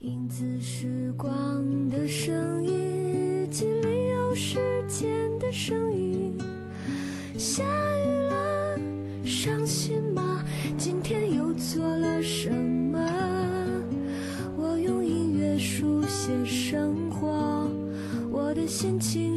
影子时光的声音，日记里有时间的声音。下雨了，伤心吗？今天又做了什么？我用音乐书写生活，我的心情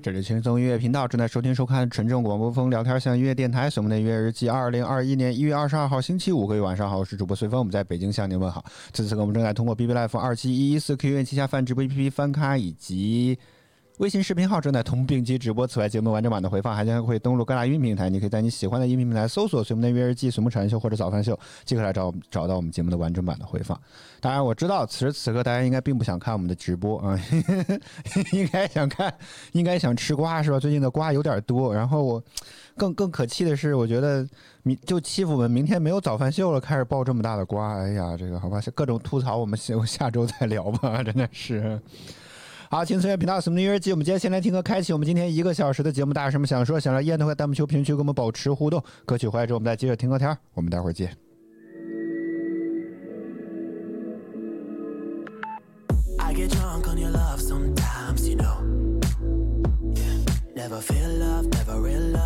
这里轻松音乐频道正在收听收看纯正广播风聊天向音乐电台，我们的音乐日记，二零二一年一月二十二号星期五，各位晚上好，我是主播随风，我们在北京向您问好。此次我们正在通过 B B Life 二七一一四 Q 音乐旗下泛直播 A P P 翻咖以及。微信视频号正在同步并机直播，此外节目完整版的回放还将会登录各大音频平台，你可以在你喜欢的音频平台搜索“随梦的约日记”、“随梦产秀”或者“早饭秀”，即可来找找到我们节目的完整版的回放。当然，我知道此 时此刻大家应该并不想看我们的直播啊，应该想看，应该想吃瓜是吧？最近的瓜有点多，然后我更更可气的是，我觉得明就欺负我们，明天没有早饭秀了，开始爆这么大的瓜，哎呀，这个好吧，各种吐槽，我们下下周再聊吧，真的是。好，轻松音乐频道什么音乐季？我们今天先来听歌，开启我们今天一个小时的节目。大家有什么想说、想聊烟的话，弹幕区、评论区跟我们保持互动。歌曲回来之后，我们再接着听歌天我们待会儿见。I get drunk on your love sometimes, you know. Never feel love, never real love.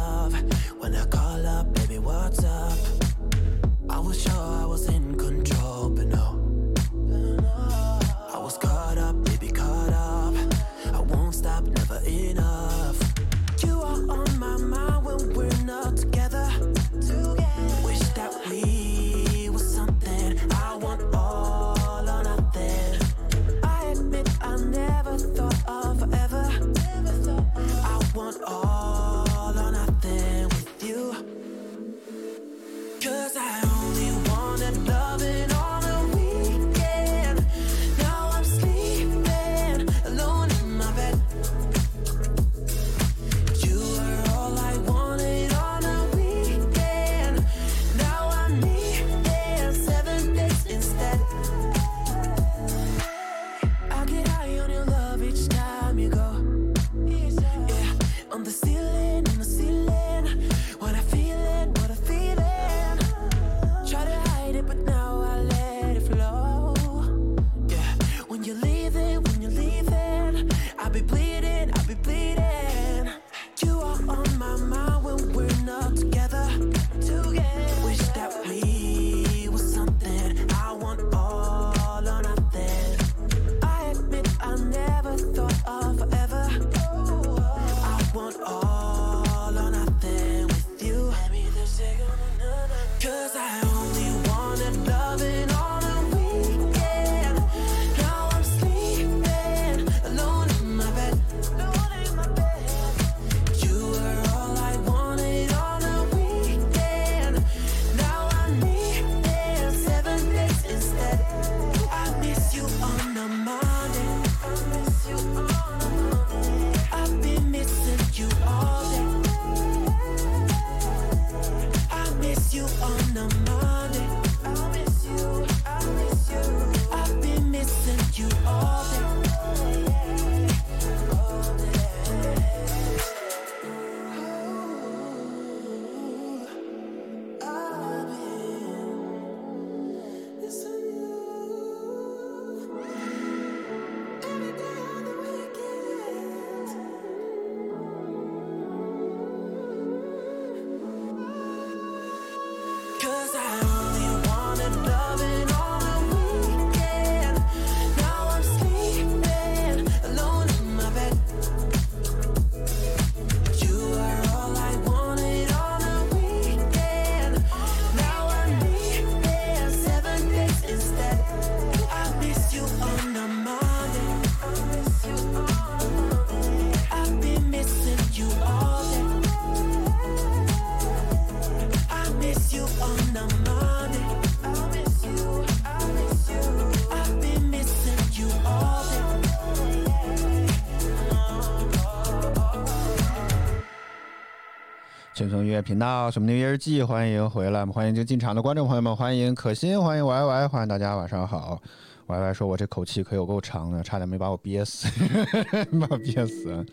频道什么音乐日记，欢迎回来，们欢迎就进场的观众朋友们，欢迎可心，欢迎 Y Y，欢迎大家晚上好。Y Y 说：“我这口气可有够长的，差点没把我憋死，把我憋死。”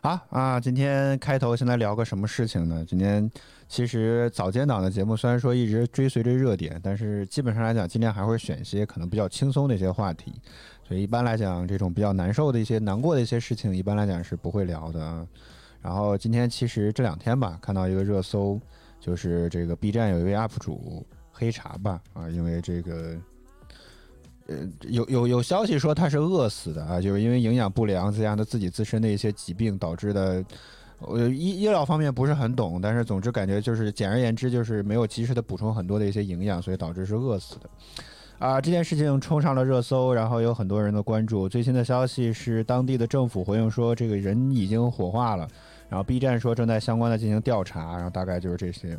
好啊，今天开头先来聊个什么事情呢？今天其实早间档的节目虽然说一直追随着热点，但是基本上来讲，今天还会选一些可能比较轻松的一些话题。所以一般来讲，这种比较难受的一些、难过的一些事情，一般来讲是不会聊的啊。然后今天其实这两天吧，看到一个热搜，就是这个 B 站有一位 UP 主黑茶吧啊，因为这个。呃，有有有消息说他是饿死的啊，就是因为营养不良，这样的自己自身的一些疾病导致的。呃，医医疗方面不是很懂，但是总之感觉就是简而言之就是没有及时的补充很多的一些营养，所以导致是饿死的。啊，这件事情冲上了热搜，然后有很多人的关注。最新的消息是，当地的政府回应说，这个人已经火化了，然后 B 站说正在相关的进行调查，然后大概就是这些。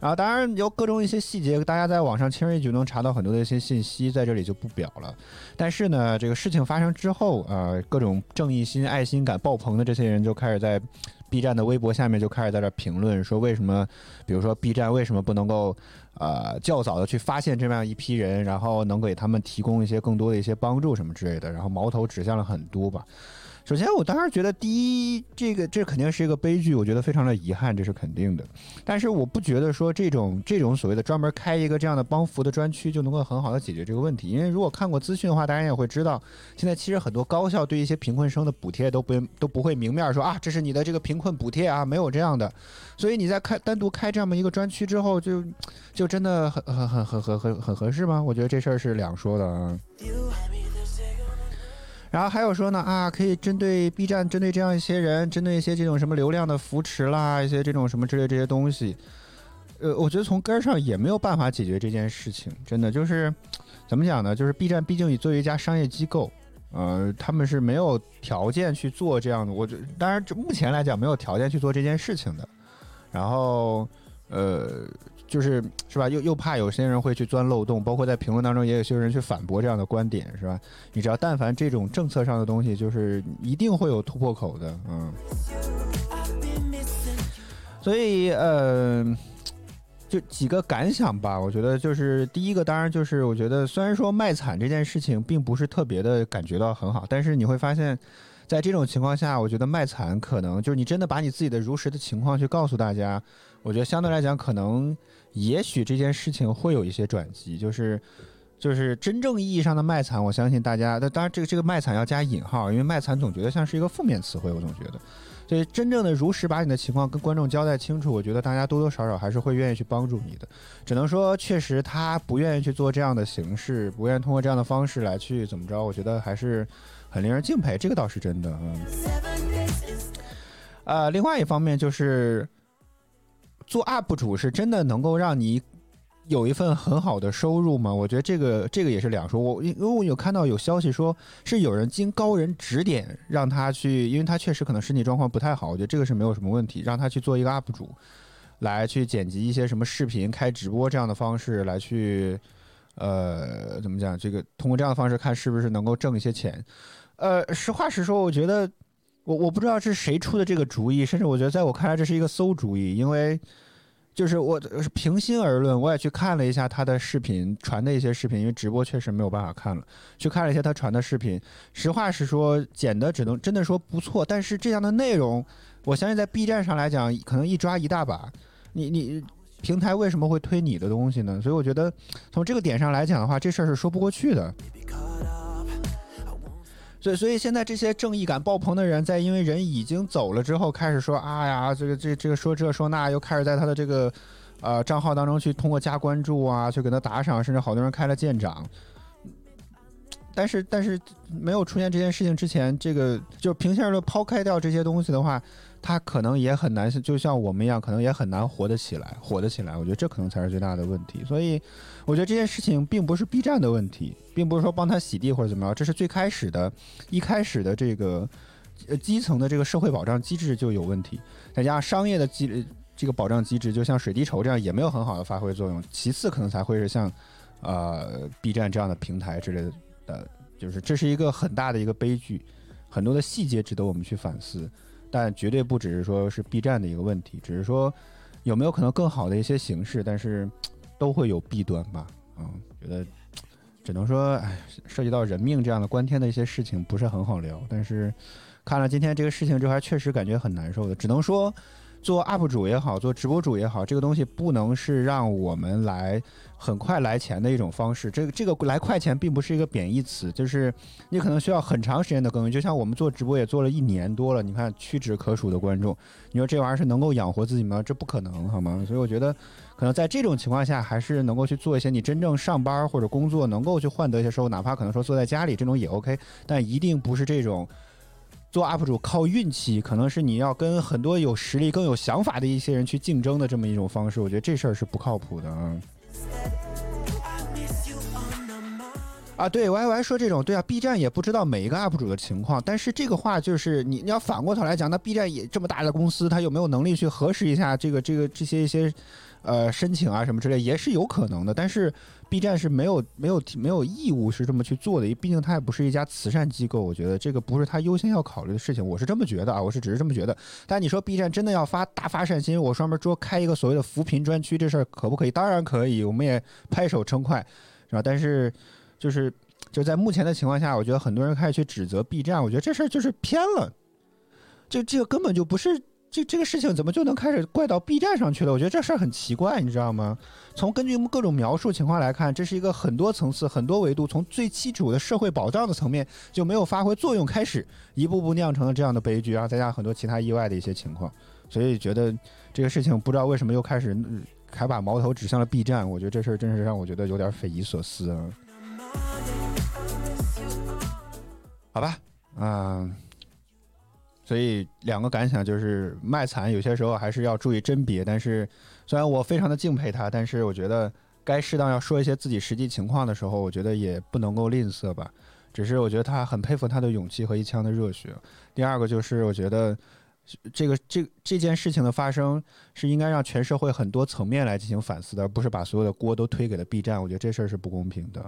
然后当然有各种一些细节，大家在网上轻而易举能查到很多的一些信息，在这里就不表了。但是呢，这个事情发生之后，呃，各种正义心、爱心感爆棚的这些人就开始在 B 站的微博下面就开始在这评论，说为什么，比如说 B 站为什么不能够，呃，较早的去发现这么样一批人，然后能给他们提供一些更多的一些帮助什么之类的，然后矛头指向了很多吧。首先，我当时觉得第一，这个这肯定是一个悲剧，我觉得非常的遗憾，这是肯定的。但是我不觉得说这种这种所谓的专门开一个这样的帮扶的专区就能够很好的解决这个问题。因为如果看过资讯的话，大家也会知道，现在其实很多高校对一些贫困生的补贴都不都不会明面说啊，这是你的这个贫困补贴啊，没有这样的。所以你在开单独开这么一个专区之后，就就真的很很很很很很合适吗？我觉得这事儿是两说的啊。然后还有说呢啊，可以针对 B 站，针对这样一些人，针对一些这种什么流量的扶持啦，一些这种什么之类这些东西，呃，我觉得从根儿上也没有办法解决这件事情。真的就是怎么讲呢？就是 B 站毕竟作为一家商业机构，呃，他们是没有条件去做这样的。我觉当然，目前来讲没有条件去做这件事情的。然后，呃。就是是吧？又又怕有些人会去钻漏洞，包括在评论当中也有些人去反驳这样的观点，是吧？你只要但凡这种政策上的东西，就是一定会有突破口的，嗯。所以呃，就几个感想吧。我觉得就是第一个，当然就是我觉得虽然说卖惨这件事情并不是特别的感觉到很好，但是你会发现。在这种情况下，我觉得卖惨可能就是你真的把你自己的如实的情况去告诉大家，我觉得相对来讲，可能也许这件事情会有一些转机，就是就是真正意义上的卖惨，我相信大家，那当然这个这个卖惨要加引号，因为卖惨总觉得像是一个负面词汇，我总觉得，所以真正的如实把你的情况跟观众交代清楚，我觉得大家多多少少还是会愿意去帮助你的，只能说确实他不愿意去做这样的形式，不愿意通过这样的方式来去怎么着，我觉得还是。很令人敬佩，这个倒是真的。嗯，呃，另外一方面就是做 UP 主是真的能够让你有一份很好的收入吗？我觉得这个这个也是两说。我因为我有看到有消息说是有人经高人指点让他去，因为他确实可能身体状况不太好，我觉得这个是没有什么问题，让他去做一个 UP 主，来去剪辑一些什么视频、开直播这样的方式来去，呃，怎么讲？这个通过这样的方式看是不是能够挣一些钱。呃，实话实说，我觉得我我不知道是谁出的这个主意，甚至我觉得在我看来这是一个馊主意，因为就是我平心而论，我也去看了一下他的视频传的一些视频，因为直播确实没有办法看了，去看了一下他传的视频，实话实说，剪的只能真的说不错，但是这样的内容，我相信在 B 站上来讲，可能一抓一大把，你你平台为什么会推你的东西呢？所以我觉得从这个点上来讲的话，这事儿是说不过去的。所以，所以现在这些正义感爆棚的人，在因为人已经走了之后，开始说啊呀，这个这这个说这说那，又开始在他的这个呃账号当中去通过加关注啊，去给他打赏，甚至好多人开了舰长。但是，但是没有出现这件事情之前，这个就平心而论，抛开掉这些东西的话。他可能也很难，就像我们一样，可能也很难活得起来，活得起来。我觉得这可能才是最大的问题。所以，我觉得这件事情并不是 B 站的问题，并不是说帮他洗地或者怎么样，这是最开始的，一开始的这个呃基层的这个社会保障机制就有问题，再加上商业的机这个保障机制，就像水滴筹这样也没有很好的发挥作用。其次，可能才会是像呃 B 站这样的平台之类的，呃，就是这是一个很大的一个悲剧，很多的细节值得我们去反思。但绝对不只是说是 B 站的一个问题，只是说有没有可能更好的一些形式，但是都会有弊端吧。嗯，觉得只能说，哎，涉及到人命这样的关天的一些事情不是很好聊，但是。看了今天这个事情之后，还确实感觉很难受的。只能说，做 UP 主也好，做直播主也好，这个东西不能是让我们来很快来钱的一种方式。这个这个来快钱并不是一个贬义词，就是你可能需要很长时间的耕耘。就像我们做直播也做了一年多了，你看屈指可数的观众，你说这玩意儿是能够养活自己吗？这不可能，好吗？所以我觉得，可能在这种情况下，还是能够去做一些你真正上班或者工作能够去换得一些收入，哪怕可能说坐在家里这种也 OK，但一定不是这种。做 UP 主靠运气，可能是你要跟很多有实力、更有想法的一些人去竞争的这么一种方式。我觉得这事儿是不靠谱的啊。啊，对，，Y Y 说这种，对啊，B 站也不知道每一个 UP 主的情况，但是这个话就是你你要反过头来讲，那 B 站也这么大的公司，他有没有能力去核实一下这个这个这些一些呃申请啊什么之类，也是有可能的，但是。B 站是没有没有没有义务是这么去做的，毕竟它也不是一家慈善机构，我觉得这个不是他优先要考虑的事情，我是这么觉得啊，我是只是这么觉得。但你说 B 站真的要发大发善心，我上面说开一个所谓的扶贫专区，这事儿可不可以？当然可以，我们也拍手称快，是吧？但是就是就在目前的情况下，我觉得很多人开始去指责 B 站，我觉得这事儿就是偏了，这这个根本就不是。这这个事情怎么就能开始怪到 B 站上去了？我觉得这事儿很奇怪，你知道吗？从根据各种描述情况来看，这是一个很多层次、很多维度，从最基础的社会保障的层面就没有发挥作用开始，一步步酿成了这样的悲剧，然后再加上很多其他意外的一些情况，所以觉得这个事情不知道为什么又开始还把矛头指向了 B 站。我觉得这事儿真是让我觉得有点匪夷所思啊。好吧，嗯。所以两个感想就是卖惨，有些时候还是要注意甄别。但是虽然我非常的敬佩他，但是我觉得该适当要说一些自己实际情况的时候，我觉得也不能够吝啬吧。只是我觉得他很佩服他的勇气和一腔的热血。第二个就是我觉得这个这这件事情的发生是应该让全社会很多层面来进行反思的，而不是把所有的锅都推给了 B 站。我觉得这事儿是不公平的。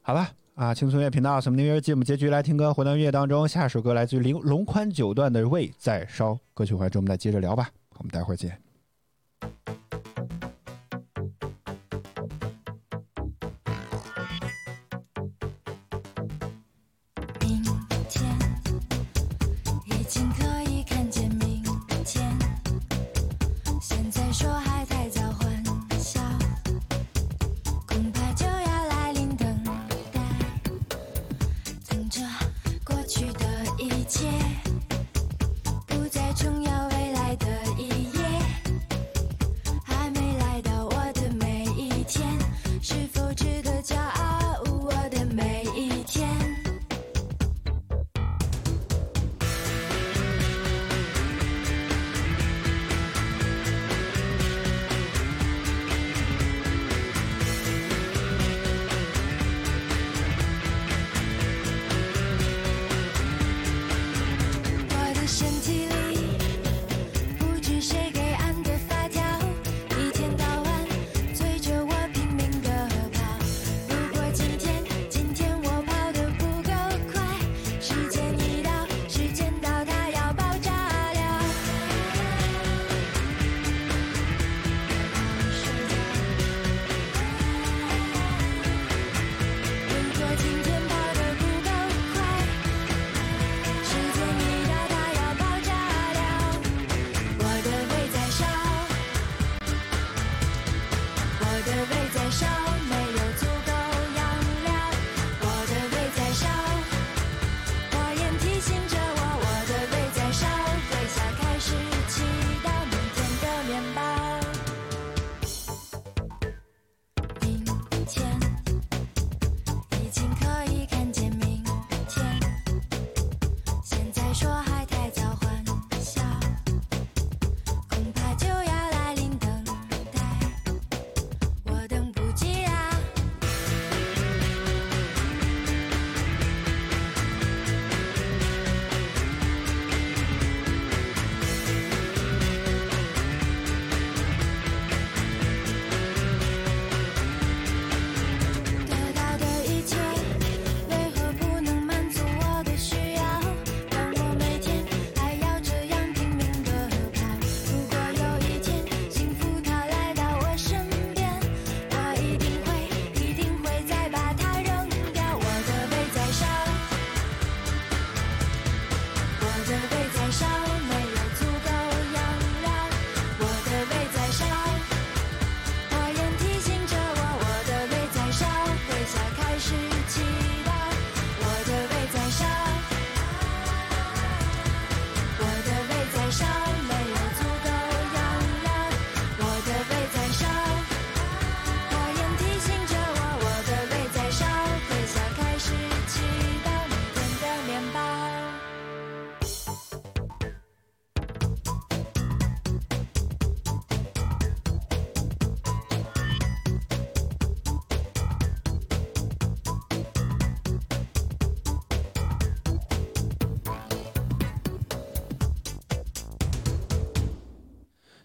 好吧。啊，轻松乐频道，什么音乐节目结局来听歌，回到音乐当中。下首歌来自于林龙宽九段的《胃在烧》，歌曲回来之后我们再接着聊吧。我们待会儿见。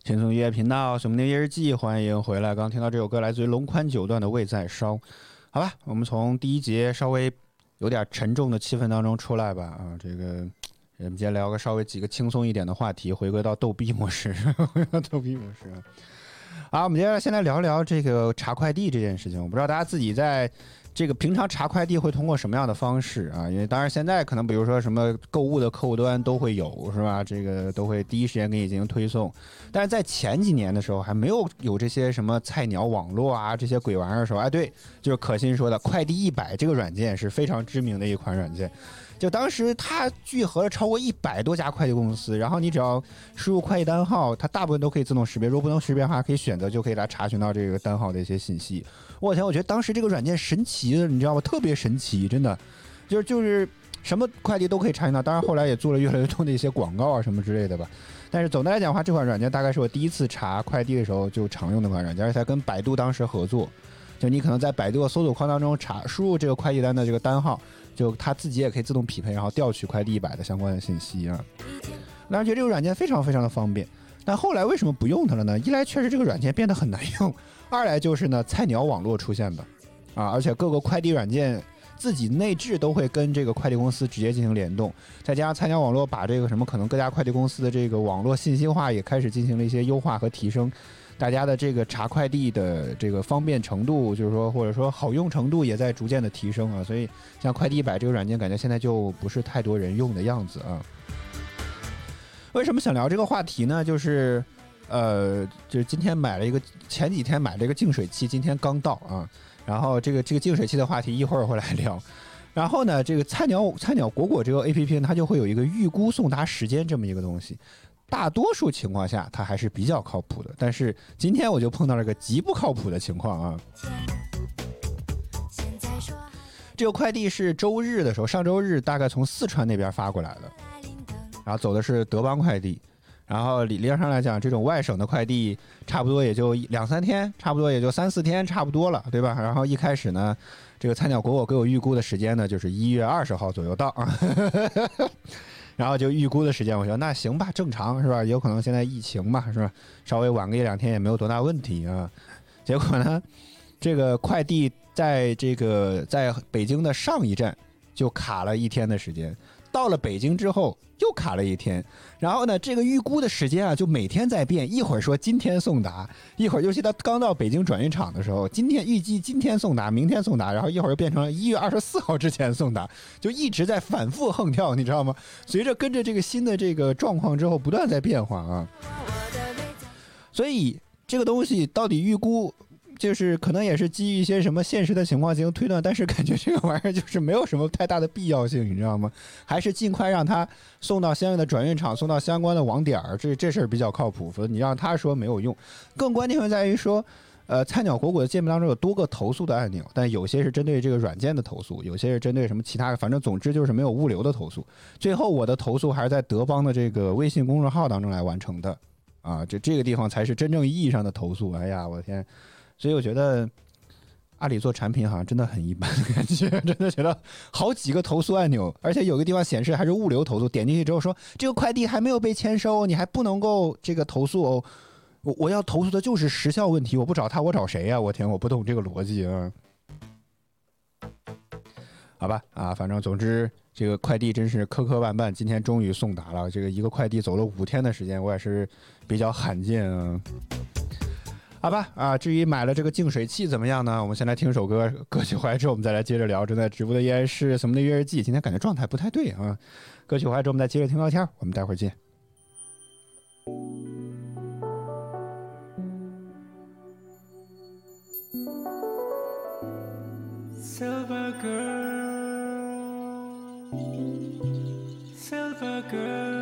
轻松音乐频道《什么音乐日记》，欢迎回来。刚听到这首歌，来自于龙宽九段的《胃在烧》。好吧，我们从第一节稍微有点沉重的气氛当中出来吧。啊，这个我们今天聊个稍微几个轻松一点的话题，回归到逗逼模式，回归到逗逼模式。好，我们接下来先来聊聊这个查快递这件事情。我不知道大家自己在。这个平常查快递会通过什么样的方式啊？因为当然现在可能比如说什么购物的客户端都会有是吧？这个都会第一时间给你进行推送。但是在前几年的时候还没有有这些什么菜鸟网络啊这些鬼玩意儿的时候，哎对，就是可心说的快递一百这个软件是非常知名的一款软件。就当时它聚合了超过一百多家快递公司，然后你只要输入快递单号，它大部分都可以自动识别。如果不能识别的话，可以选择就可以来查询到这个单号的一些信息。我天，我觉得当时这个软件神奇的，你知道吗？特别神奇，真的，就是就是什么快递都可以查询到。当然后来也做了越来越多的一些广告啊什么之类的吧。但是总的来讲的话，这款软件大概是我第一次查快递的时候就常用的款软件，而且跟百度当时合作。就你可能在百度的搜索框当中查输入这个快递单的这个单号，就它自己也可以自动匹配，然后调取快递一百的相关的信息啊。当时觉得这个软件非常非常的方便，但后来为什么不用它了呢？一来确实这个软件变得很难用。二来就是呢，菜鸟网络出现的，啊，而且各个快递软件自己内置都会跟这个快递公司直接进行联动，再加上菜鸟网络把这个什么可能各家快递公司的这个网络信息化也开始进行了一些优化和提升，大家的这个查快递的这个方便程度，就是说或者说好用程度也在逐渐的提升啊，所以像快递一百这个软件，感觉现在就不是太多人用的样子啊。为什么想聊这个话题呢？就是。呃，就是今天买了一个，前几天买了一个净水器，今天刚到啊。然后这个这个净水器的话题一会儿会来聊。然后呢，这个菜鸟菜鸟果果这个 A P P 它就会有一个预估送达时间这么一个东西。大多数情况下它还是比较靠谱的，但是今天我就碰到了个极不靠谱的情况啊。这个快递是周日的时候，上周日大概从四川那边发过来的，然后走的是德邦快递。然后理论上来讲，这种外省的快递差不多也就两三天，差不多也就三四天，差不多了，对吧？然后一开始呢，这个菜鸟果果给我预估的时间呢，就是一月二十号左右到啊。然后就预估的时间，我说那行吧，正常是吧？有可能现在疫情嘛，是吧？稍微晚个一两天也没有多大问题啊。结果呢，这个快递在这个在北京的上一站就卡了一天的时间。到了北京之后又卡了一天，然后呢，这个预估的时间啊就每天在变，一会儿说今天送达，一会儿尤其他刚到北京转运场的时候，今天预计今天送达，明天送达，然后一会儿又变成了一月二十四号之前送达，就一直在反复横跳，你知道吗？随着跟着这个新的这个状况之后，不断在变化啊，所以这个东西到底预估。就是可能也是基于一些什么现实的情况进行推断，但是感觉这个玩意儿就是没有什么太大的必要性，你知道吗？还是尽快让他送到相应的转运厂，送到相关的网点儿，这这事儿比较靠谱。否则你让他说没有用。更关键的在于说，呃，菜鸟果果的界面当中有多个投诉的按钮，但有些是针对这个软件的投诉，有些是针对什么其他的，反正总之就是没有物流的投诉。最后我的投诉还是在德邦的这个微信公众号当中来完成的，啊，这这个地方才是真正意义上的投诉。哎呀，我的天！所以我觉得阿里做产品好像真的很一般，感觉 真的觉得好几个投诉按钮，而且有个地方显示还是物流投诉，点进去之后说这个快递还没有被签收，你还不能够这个投诉哦。我我要投诉的就是时效问题，我不找他我找谁呀？我天，我不懂这个逻辑啊。好吧，啊，反正总之这个快递真是磕磕绊绊，今天终于送达了。这个一个快递走了五天的时间，我也是比较罕见啊。好吧，啊，至于买了这个净水器怎么样呢？我们先来听首歌，歌曲回来之后我们再来接着聊。正在直播的依然是什么的月日记，今天感觉状态不太对啊。歌曲回来之后我们再接着听聊天，我们待会儿见。Silver girl，Silver girl。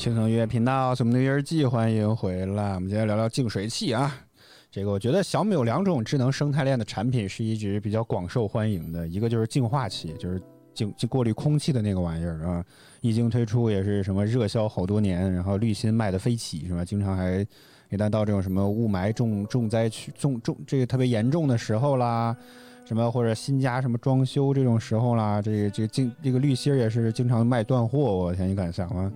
轻松音乐频道，我们的乐日记，欢迎回来。我们今天聊聊净水器啊。这个我觉得小米有两种智能生态链的产品是一直比较广受欢迎的，一个就是净化器，就是净净过滤空气的那个玩意儿啊。一经推出也是什么热销好多年，然后滤芯卖的飞起是吧？经常还一旦到这种什么雾霾重重灾区重重这个特别严重的时候啦。什么或者新家什么装修这种时候啦，这个这个净这个滤芯也是经常卖断货，我天，你敢想吗？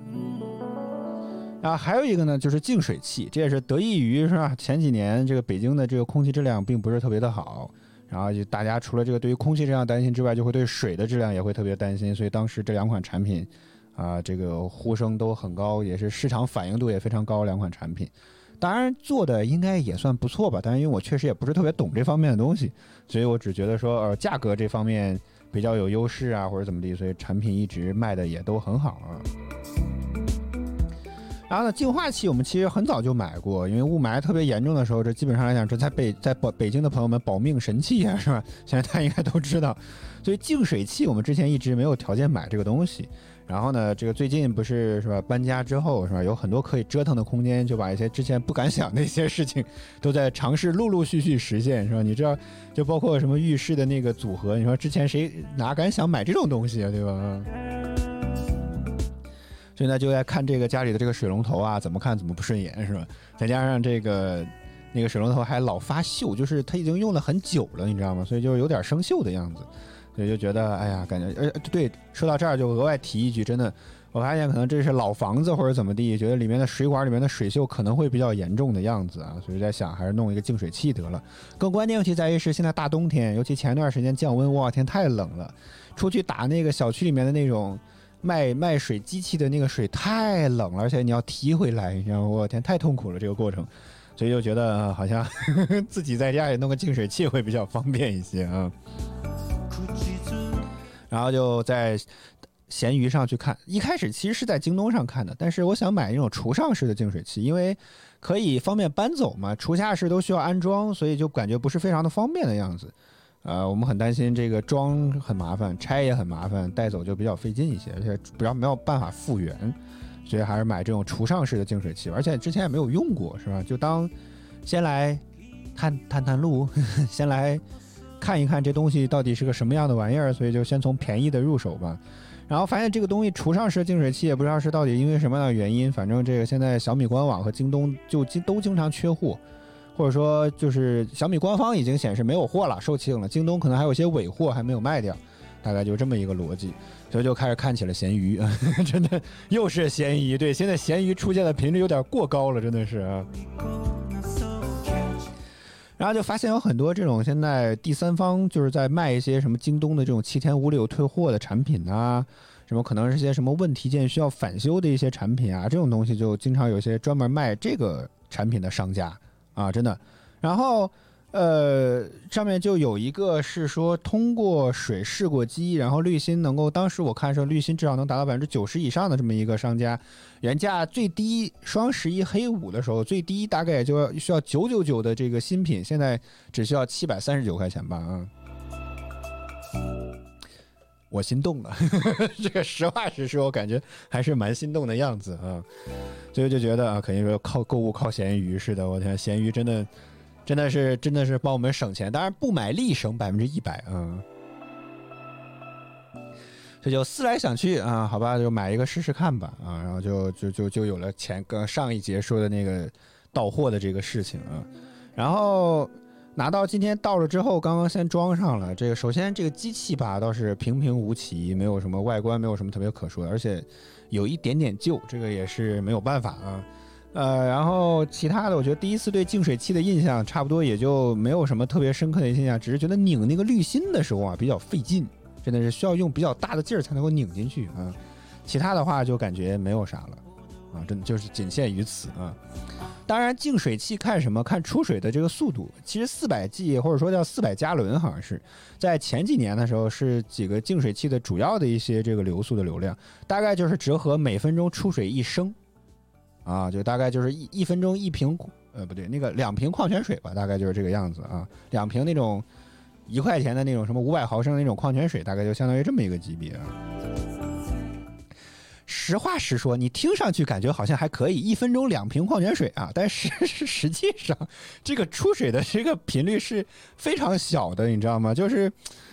啊，还有一个呢，就是净水器，这也是得益于是吧？前几年这个北京的这个空气质量并不是特别的好，然后就大家除了这个对于空气质量担心之外，就会对水的质量也会特别担心，所以当时这两款产品啊，这个呼声都很高，也是市场反应度也非常高，两款产品。当然做的应该也算不错吧，但是因为我确实也不是特别懂这方面的东西，所以我只觉得说呃价格这方面比较有优势啊，或者怎么地，所以产品一直卖的也都很好啊。然后呢，净化器我们其实很早就买过，因为雾霾特别严重的时候，这基本上来讲，这在北在北北京的朋友们保命神器啊，是吧？现在大家应该都知道，所以净水器我们之前一直没有条件买这个东西。然后呢，这个最近不是是吧？搬家之后是吧？有很多可以折腾的空间，就把一些之前不敢想的一些事情，都在尝试陆陆续续实现，是吧？你知道，就包括什么浴室的那个组合，你说之前谁哪敢想买这种东西啊，对吧？嗯所以呢，就在看这个家里的这个水龙头啊，怎么看怎么不顺眼，是吧？再加上这个那个水龙头还老发锈，就是它已经用了很久了，你知道吗？所以就有点生锈的样子。所以就觉得，哎呀，感觉，呃，对，说到这儿就额外提一句，真的，我发现可能这是老房子或者怎么地，觉得里面的水管里面的水锈可能会比较严重的样子啊，所以在想还是弄一个净水器得了。更关键问题在于是现在大冬天，尤其前段时间降温，哇天太冷了，出去打那个小区里面的那种卖卖水机器的那个水太冷了，而且你要提回来，你知道？我天太痛苦了这个过程，所以就觉得、好像 自己在家里弄个净水器会比较方便一些啊。然后就在闲鱼上去看，一开始其实是在京东上看的，但是我想买那种厨上式的净水器，因为可以方便搬走嘛，厨下式都需要安装，所以就感觉不是非常的方便的样子。呃，我们很担心这个装很麻烦，拆也很麻烦，带走就比较费劲一些，而且不知道没有办法复原，所以还是买这种厨上式的净水器，而且之前也没有用过，是吧？就当先来探探探路，先来看一看这东西到底是个什么样的玩意儿，所以就先从便宜的入手吧。然后发现这个东西厨上式净水器也不知道是到底因为什么样的原因，反正这个现在小米官网和京东就经都经常缺货，或者说就是小米官方已经显示没有货了，售罄了，京东可能还有一些尾货还没有卖掉，大概就这么一个逻辑，所以就开始看起了闲鱼，真的又是闲鱼，对，现在闲鱼出现的频率有点过高了，真的是。啊。然后就发现有很多这种现在第三方就是在卖一些什么京东的这种七天无理由退货的产品啊，什么可能是些什么问题件需要返修的一些产品啊，这种东西就经常有些专门卖这个产品的商家。啊，真的。然后呃，上面就有一个是说通过水试过机，然后滤芯能够，当时我看是滤芯至少能达到百分之九十以上的这么一个商家，原价最低双十一黑五的时候，最低大概也就要需要九九九的这个新品，现在只需要七百三十九块钱吧啊。我心动了，这个实话实说，我感觉还是蛮心动的样子啊，所以就觉得啊，肯定说靠购物靠闲鱼似的，我天，闲鱼真的真的是真的是帮我们省钱，当然不买立省百分之一百啊。这就思来想去啊，好吧，就买一个试试看吧啊，然后就就就就有了前跟上一节说的那个到货的这个事情啊，然后拿到今天到了之后，刚刚先装上了这个，首先这个机器吧倒是平平无奇，没有什么外观，没有什么特别可说的，而且有一点点旧，这个也是没有办法啊。呃，然后其他的，我觉得第一次对净水器的印象差不多也就没有什么特别深刻的印象，只是觉得拧那个滤芯的时候啊比较费劲，真的是需要用比较大的劲儿才能够拧进去啊。其他的话就感觉没有啥了啊，真的就是仅限于此啊。当然，净水器看什么？看出水的这个速度。其实四百 G 或者说叫四百加仑，好像是在前几年的时候是几个净水器的主要的一些这个流速的流量，大概就是折合每分钟出水一升。啊，就大概就是一一分钟一瓶，呃，不对，那个两瓶矿泉水吧，大概就是这个样子啊。两瓶那种一块钱的那种什么五百毫升的那种矿泉水，大概就相当于这么一个级别啊。实话实说，你听上去感觉好像还可以，一分钟两瓶矿泉水啊，但是 实实际上这个出水的这个频率是非常小的，你知道吗？就是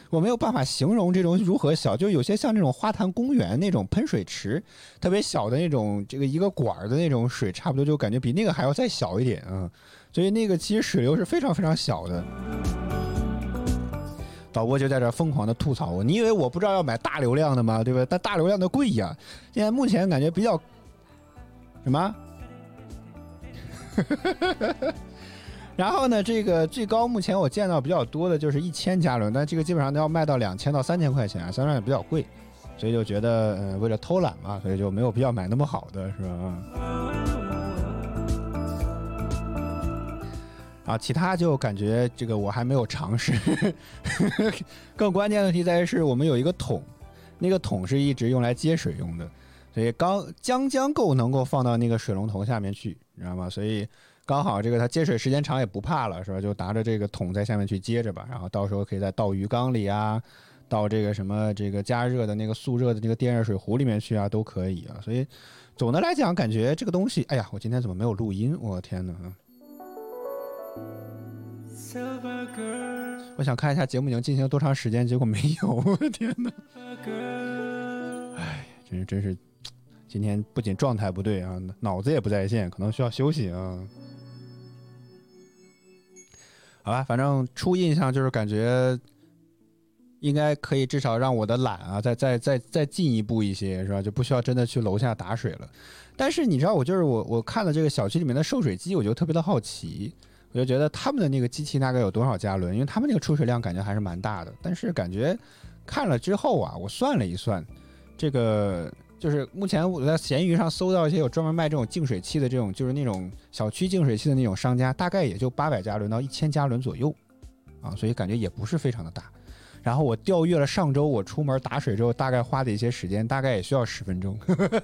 我没有办法形容这种如何小，就有些像那种花坛公园那种喷水池，特别小的那种，这个一个管儿的那种水，差不多就感觉比那个还要再小一点啊。所以那个其实水流是非常非常小的。导播就在这疯狂的吐槽我，你以为我不知道要买大流量的吗？对吧？但大流量的贵呀。现在目前感觉比较什么？然后呢，这个最高目前我见到比较多的就是一千加仑，但这个基本上都要卖到两千到三千块钱啊，相对也比较贵，所以就觉得，呃，为了偷懒嘛，所以就没有必要买那么好的，是吧？啊，其他就感觉这个我还没有尝试。更关键的问题在于是我们有一个桶，那个桶是一直用来接水用的，所以刚将将够能够放到那个水龙头下面去，你知道吗？所以刚好这个它接水时间长也不怕了，是吧？就拿着这个桶在下面去接着吧，然后到时候可以再倒鱼缸里啊，倒这个什么这个加热的那个速热的那个电热水壶里面去啊，都可以啊。所以总的来讲，感觉这个东西，哎呀，我今天怎么没有录音？我天哪！我想看一下节目已经进行了多长时间，结果没有，我的天哪！哎真是真是，今天不仅状态不对啊，脑子也不在线，可能需要休息啊。好吧，反正初印象就是感觉应该可以至少让我的懒啊再再再再进一步一些，是吧？就不需要真的去楼下打水了。但是你知道，我就是我我看了这个小区里面的售水机，我就特别的好奇，我就觉得他们的那个机器大概有多少加仑？因为他们那个出水量感觉还是蛮大的，但是感觉看了之后啊，我算了一算，这个就是目前我在闲鱼上搜到一些有专门卖这种净水器的这种，就是那种小区净水器的那种商家，大概也就八百加仑到一千加仑左右啊，所以感觉也不是非常的大。然后我调阅了上周我出门打水之后大概花的一些时间，大概也需要十分钟，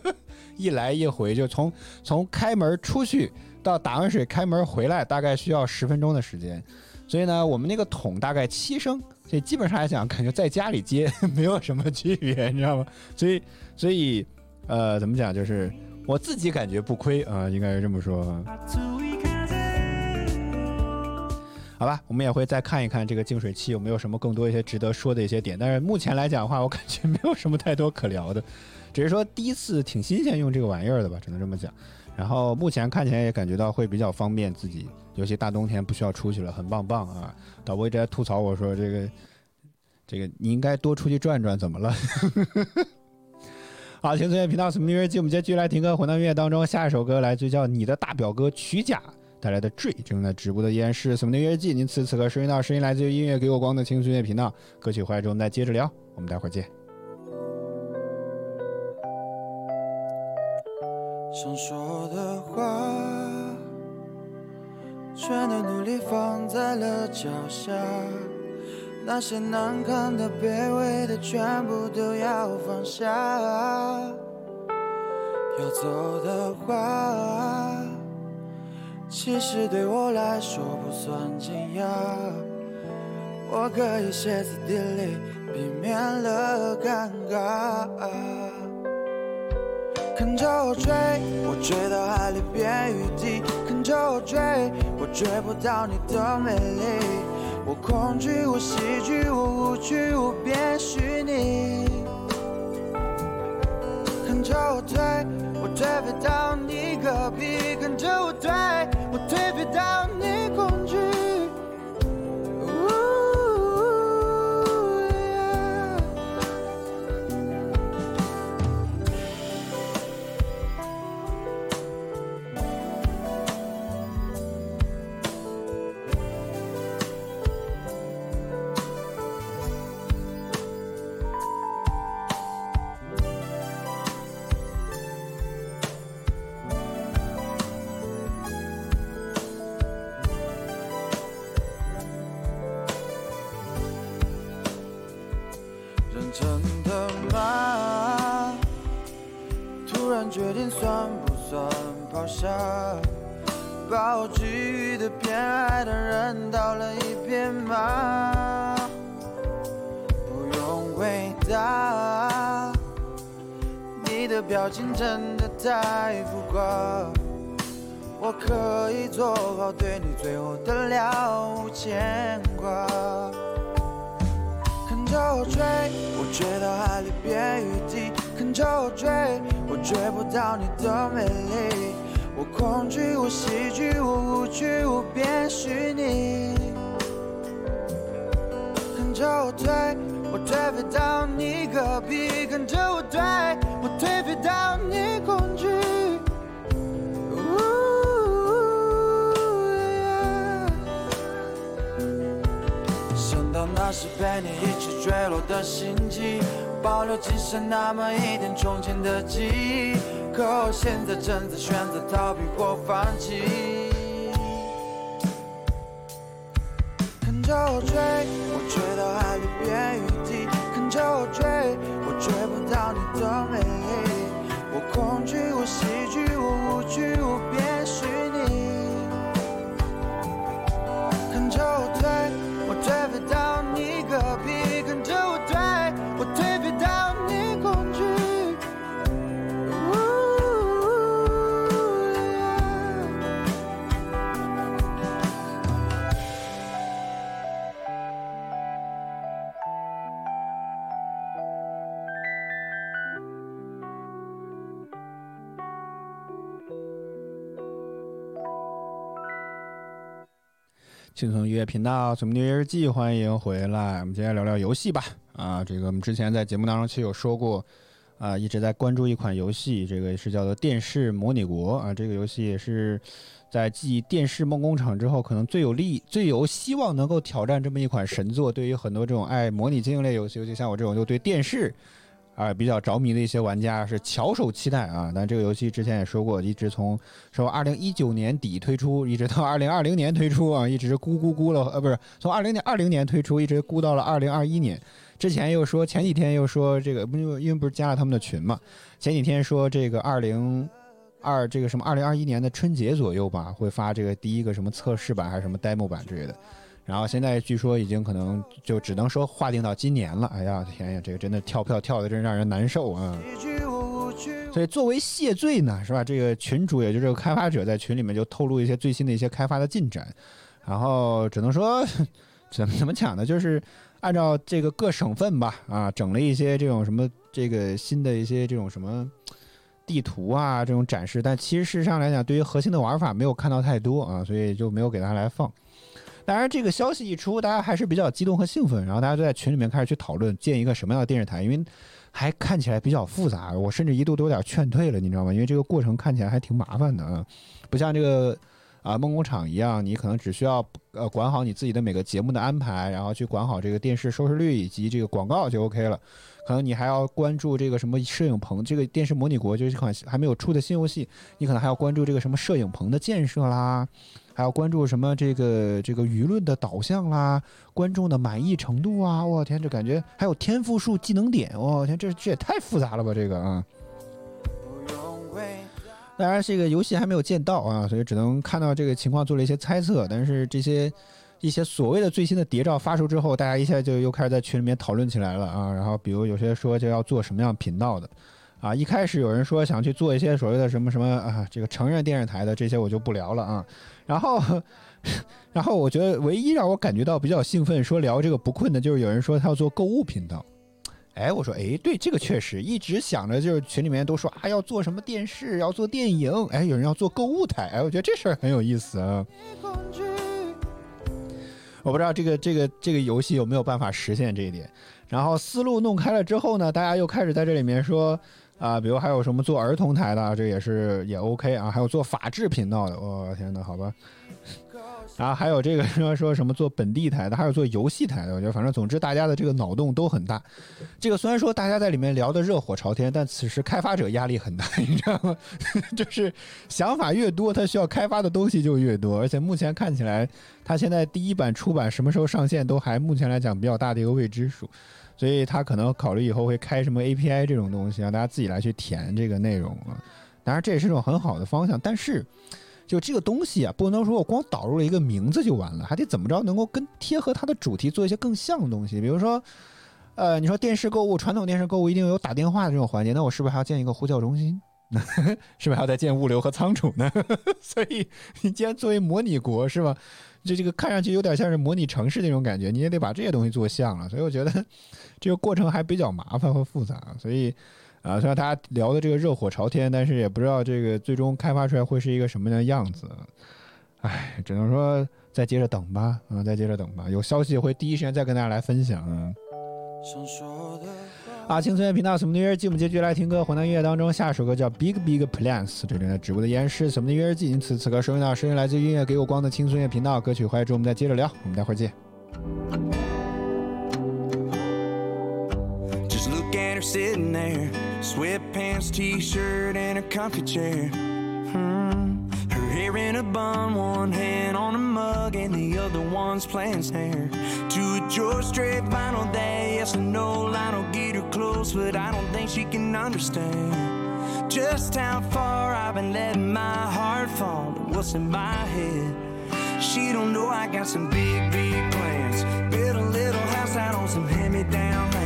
一来一回就从从开门出去到打完水开门回来，大概需要十分钟的时间。所以呢，我们那个桶大概七升，所以基本上来讲，感觉在家里接 没有什么区别，你知道吗？所以，所以，呃，怎么讲，就是我自己感觉不亏啊、应该是这么说。好吧，我们也会再看一看这个净水器有没有什么更多一些值得说的一些点。但是目前来讲的话，我感觉没有什么太多可聊的，只是说第一次挺新鲜用这个玩意儿的吧，只能这么讲。然后目前看起来也感觉到会比较方便自己，尤其大冬天不需要出去了，很棒棒啊！导播一直在吐槽我说这个这个你应该多出去转转，怎么了？好，轻松乐频道《什么音乐季》，我们接继续来听歌。混蛋音乐当中，下一首歌来自于叫你的大表哥曲甲带来的《坠》，正在直播的依然是《什么音乐季》。您此时此刻收听到声音来自于音乐给我光的轻松乐频道。歌曲回来之后，我们再接着聊。我们待会儿见。想说的话，全都努力放在了脚下。那些难堪的、卑微的，全部都要放下。要走的话，其实对我来说不算惊讶。我可以歇斯底里，避免了尴尬。看着我追，我追到海里变雨滴；看着我追，我追不到你的美丽。我恐惧，我喜剧，我无趣，我变虚拟。看着我推，我推不到你隔壁；看着我推，我推不到你保留只剩那么一点从前的记忆。可我现在正在选择逃避或放弃。看着我追，我追到海里变雨滴；看着我追，我追不到你的美。我恐惧，我喜剧，我无趣，我变虚轻松音乐频道《什么音乐日记》，欢迎回来。我们今天聊聊游戏吧。啊，这个我们之前在节目当中其实有说过，啊，一直在关注一款游戏，这个是叫做《电视模拟国》啊，这个游戏也是在继《电视梦工厂》之后，可能最有利、最有希望能够挑战这么一款神作。对于很多这种爱模拟经营类游戏，尤其像我这种就对电视啊比较着迷的一些玩家是翘首期待啊。但这个游戏之前也说过，一直从说二零一九年底推出，一直到二零二零年推出啊，一直咕咕咕了，呃，不是从二零年二零年推出，一直咕到了二零二一年。之前又说，前几天又说这个，因为因为不是加了他们的群嘛，前几天说这个二零二这个什么二零二一年的春节左右吧，会发这个第一个什么测试版还是什么 demo 版之类的。然后现在据说已经可能就只能说划定到今年了。哎呀天呀，这个真的跳票跳的真让人难受啊！所以作为谢罪呢，是吧？这个群主也就是开发者在群里面就透露一些最新的一些开发的进展，然后只能说怎么怎么讲呢？就是按照这个各省份吧，啊，整了一些这种什么这个新的一些这种什么地图啊这种展示，但其实事实上来讲，对于核心的玩法没有看到太多啊，所以就没有给大家来放。当然，这个消息一出，大家还是比较激动和兴奋，然后大家都在群里面开始去讨论建一个什么样的电视台，因为还看起来比较复杂，我甚至一度都有点劝退了，你知道吗？因为这个过程看起来还挺麻烦的啊，不像这个啊梦工厂一样，你可能只需要呃管好你自己的每个节目的安排，然后去管好这个电视收视率以及这个广告就 OK 了。可能你还要关注这个什么摄影棚，这个电视模拟国就是一款还没有出的新游戏，你可能还要关注这个什么摄影棚的建设啦，还要关注什么这个这个舆论的导向啦，观众的满意程度啊，我天，这感觉还有天赋树技能点，我天，这这也太复杂了吧，这个啊。当然，这个游戏还没有见到啊，所以只能看到这个情况做了一些猜测。但是这些一些所谓的最新的谍照发出之后，大家一下就又开始在群里面讨论起来了啊。然后比如有些说就要做什么样频道的啊，一开始有人说想去做一些所谓的什么什么啊，这个成人电视台的这些我就不聊了啊。然后，然后我觉得唯一让我感觉到比较兴奋，说聊这个不困的，就是有人说他要做购物频道。哎，我说，哎，对，这个确实一直想着，就是群里面都说啊，要做什么电视，要做电影，哎，有人要做购物台，哎，我觉得这事儿很有意思啊。我不知道这个这个这个游戏有没有办法实现这一点。然后思路弄开了之后呢，大家又开始在这里面说啊，比如还有什么做儿童台的，这也是也 OK 啊，还有做法制频道的，我、天呐，好吧。然后还有这个说说什么做本地台的，还有做游戏台的，我觉得反正总之大家的这个脑洞都很大。这个虽然说大家在里面聊得热火朝天，但此时开发者压力很大，你知道吗？就是想法越多，他需要开发的东西就越多，而且目前看起来，他现在第一版出版什么时候上线都还目前来讲比较大的一个未知数，所以他可能考虑以后会开什么 API 这种东西，让大家自己来去填这个内容啊。当然这也是一种很好的方向，但是。就这个东西啊，不能说我光导入了一个名字就完了，还得怎么着能够跟贴合它的主题做一些更像的东西。比如说，呃，你说电视购物，传统电视购物一定有打电话的这种环节，那我是不是还要建一个呼叫中心？是不是还要再建物流和仓储呢？所以你既然作为模拟国是吧？就这个看上去有点像是模拟城市那种感觉，你也得把这些东西做像了。所以我觉得这个过程还比较麻烦和复杂，所以。啊，虽然大家聊的这个热火朝天，但是也不知道这个最终开发出来会是一个什么样的样子。唉，只能说再接着等吧，啊，再接着等吧。有消息会第一时间再跟大家来分享。啊想说的啊，青春乐频道《什么的约日记》，我们继续来听歌。湖南音乐当中，下一首歌叫《Big Big Plans》，这里的直播的依然是《什么的约日记》。因此，此刻收听到声音来自音乐给我光的青春乐频道歌曲欢迎之后，我们再接着聊。我们待会儿见。Her sitting there, sweatpants, t-shirt, and a comfy chair. Hmm. Her hair in a bun, one hand on a mug, and the other one's playing snare. To a George Strait vinyl that yes or no line will get her close, but I don't think she can understand just how far I've been letting my heart fall. and What's in my head? She don't know I got some big, big plans. Build a little house out on some hand-me-down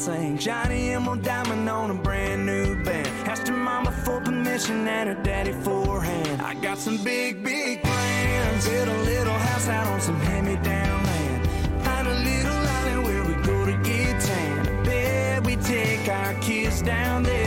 sink. Johnny Emerald Diamond on a brand new band. Asked her mama for permission and her daddy for hand. I got some big, big plans. Build a little house out on some hand-me-down land. Find a little island where we go to get tan. I bet we take our kids down there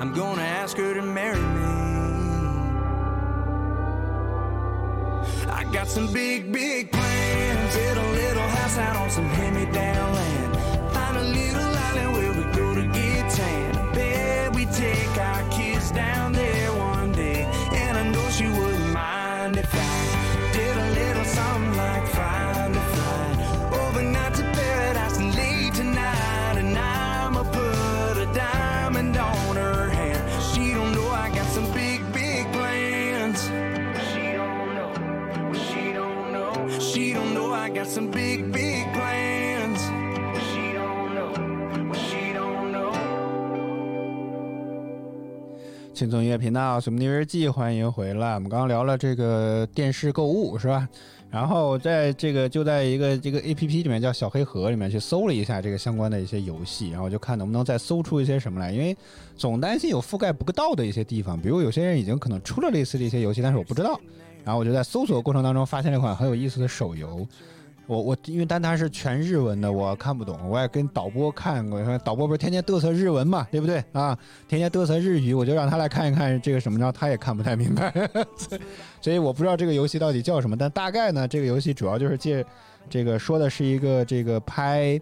I'm gonna ask her to marry me. I got some big, big plans. A little house out on some hand-me-down 轻松音乐频道《水木日记》，欢迎回来。我们刚刚聊了这个电视购物，是吧？然后在这个就在一个这个 A P P 里面叫小黑盒里面去搜了一下这个相关的一些游戏，然后就看能不能再搜出一些什么来，因为总担心有覆盖不到的一些地方，比如有些人已经可能出了类似的一些游戏，但是我不知道。然后我就在搜索过程当中发现了一款很有意思的手游。我我因为但它是全日文的，我看不懂，我也跟导播看过，导播不是天天嘚瑟日文嘛，对不对啊？天天嘚瑟日语，我就让他来看一看这个什么着，他也看不太明白，所以我不知道这个游戏到底叫什么，但大概呢，这个游戏主要就是借这个说的是一个这个拍，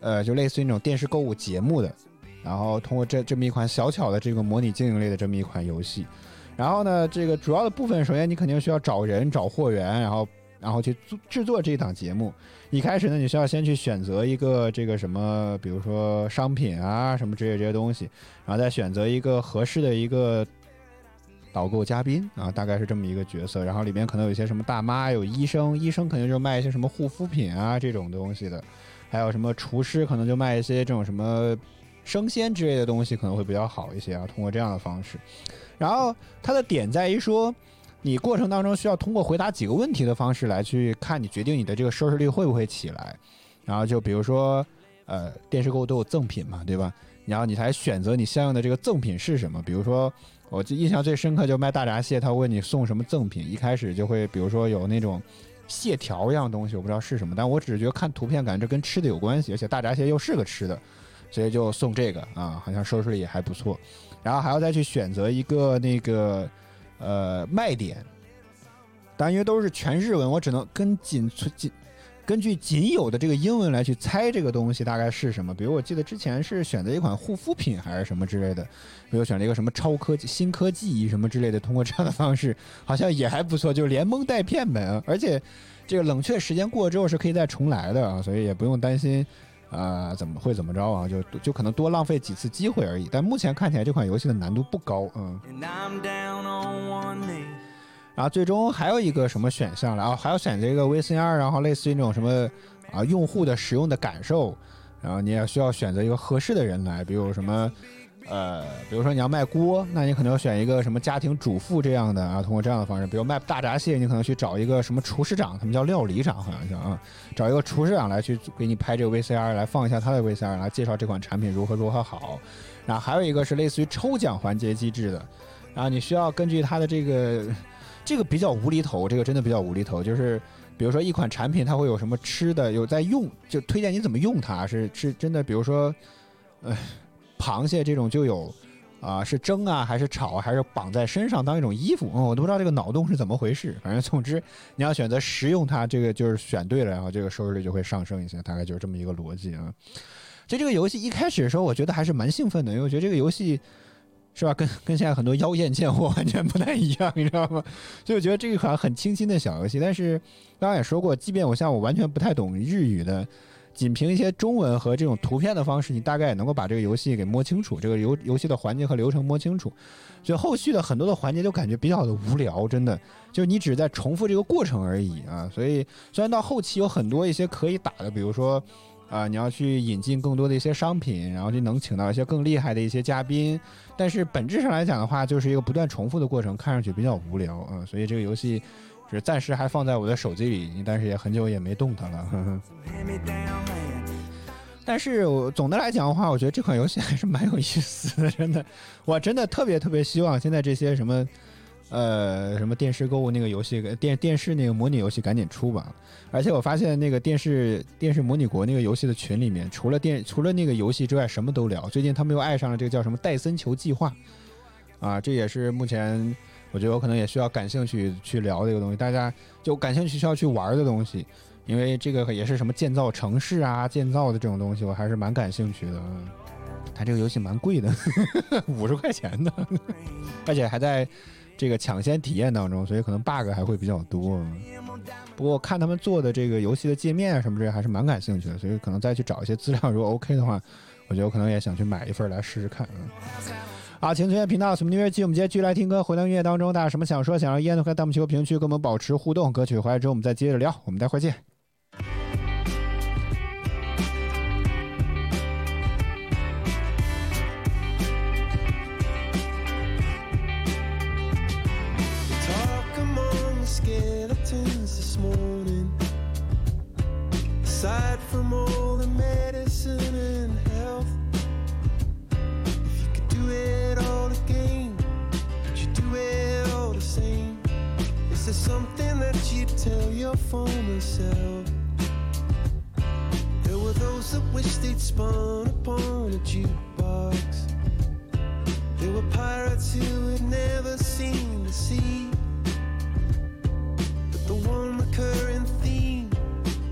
呃，就类似于那种电视购物节目的，然后通过这这么一款小巧的这个模拟经营类的这么一款游戏，然后呢，这个主要的部分，首先你肯定需要找人、找货源，然后然后去做制作这档节目。一开始呢，你需要先去选择一个这个什么，比如说商品啊什么之类这些东西，然后再选择一个合适的一个导购嘉宾啊，大概是这么一个角色。然后里面可能有一些什么大妈，有医生，医生肯定就卖一些什么护肤品啊这种东西的，还有什么厨师可能就卖一些这种什么生鲜之类的东西可能会比较好一些啊。通过这样的方式，然后它的点在于说。你过程当中需要通过回答几个问题的方式来去看你决定你的这个收视率会不会起来，然后就比如说，呃，电视购物都有赠品嘛，对吧？然后你才选择你相应的这个赠品是什么。比如说，我记印象最深刻就卖大闸蟹，他问你送什么赠品，一开始就会比如说有那种蟹条一样东西，我不知道是什么，但我只是觉得看图片感觉这跟吃的有关系，而且大闸蟹又是个吃的，所以就送这个啊，好像收视率也还不错。然后还要再去选择一个那个。呃，卖点，但因为都是全日文，我只能跟仅仅根据仅有的这个英文来去猜这个东西大概是什么。比如我记得之前是选择一款护肤品还是什么之类的，比如选了一个什么超科技、新科技什么之类的，通过这样的方式好像也还不错，就是连蒙带骗呗。而且这个冷却时间过了之后是可以再重来的啊，所以也不用担心。啊、怎么会怎么着啊？就就可能多浪费几次机会而已。但目前看起来这款游戏的难度不高，嗯。然后最终还有一个什么选项了啊？还要选择一个 VCR，然后类似于那种什么啊用户的使用的感受，然后你也需要选择一个合适的人来，比如什么呃，比如说你要卖锅，那你可能要选一个什么家庭主妇这样的啊，通过这样的方式，比如卖大闸蟹，你可能去找一个什么厨师长，他们叫料理长好像叫啊，找一个厨师长来去给你拍这个 VCR，来放一下他的 VCR，来介绍这款产品如何如何好。然后还有一个是类似于抽奖环节机制的，然后你需要根据它的这个。这个比较无厘头，这个真的比较无厘头。就是比如说一款产品，它会有什么吃的，有在用，就推荐你怎么用它，是是真的。比如说，呃，螃蟹这种就有啊、是蒸啊，还是炒，还是绑在身上当一种衣服？嗯，我都不知道这个脑洞是怎么回事。反正总之，你要选择食用它，这个就是选对了，然后这个收视率就会上升一些，大概就是这么一个逻辑啊。所以这个游戏一开始的时候，我觉得还是蛮兴奋的，因为我觉得这个游戏。是吧？跟跟现在很多妖艳贱货完全不太一样，你知道吗？所以我觉得这一款很清新的小游戏，但是刚刚也说过，即便我像我完全不太懂日语的，仅凭一些中文和这种图片的方式，你大概也能够把这个游戏给摸清楚，这个游游戏的环节和流程摸清楚。所以后续的很多的环节都感觉比较的无聊，真的，就是你只是在重复这个过程而已啊。所以虽然到后期有很多一些可以打的，比如说。啊、你要去引进更多的一些商品，然后就能请到一些更厉害的一些嘉宾，但是本质上来讲的话，就是一个不断重复的过程，看上去比较无聊啊、所以这个游戏是暂时还放在我的手机里，但是也很久也没动它了。呵呵但是我总的来讲的话，我觉得这款游戏还是蛮有意思的，真的，我真的特别特别希望现在这些什么，呃，什么电视购物那个游戏，电电视那个模拟游戏赶紧出吧。而且我发现那个电视电视模拟国那个游戏的群里面，除了电除了那个游戏之外，什么都聊。最近他们又爱上了这个叫什么戴森球计划，啊，这也是目前我觉得我可能也需要感兴趣去聊这个东西，大家就感兴趣需要去玩的东西。因为这个也是什么建造城市啊、建造的这种东西，我还是蛮感兴趣的。嗯它这个游戏蛮贵的，五十块钱的，而且还在这个抢先体验当中，所以可能 bug 还会比较多。不过看他们做的这个游戏的界面啊什么这还是蛮感兴趣的，所以可能再去找一些资料，如果 OK 的话，我觉得我可能也想去买一份来试试看。嗯。好，请存在频道什么音乐剧，我们接着继续来听歌。回到音乐当中，大家什么想说、想让烟的，和弹幕区和评论区跟我们保持互动。歌曲回来之后，我们再接着聊。我们待会儿见。Talk among Is there something that you'd tell your former self? There were those that wished they'd spun upon a jukebox. There were pirates who had never seen the sea. But the one recurring theme,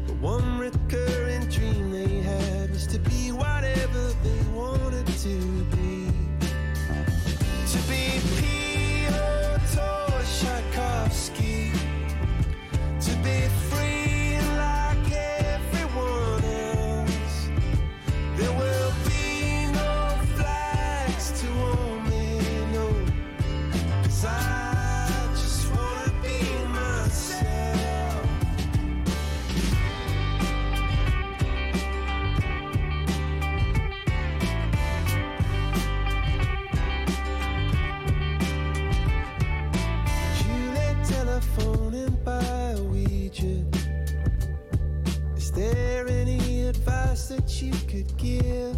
the one recurring dream they had was to be whatever they wanted. To that you could give?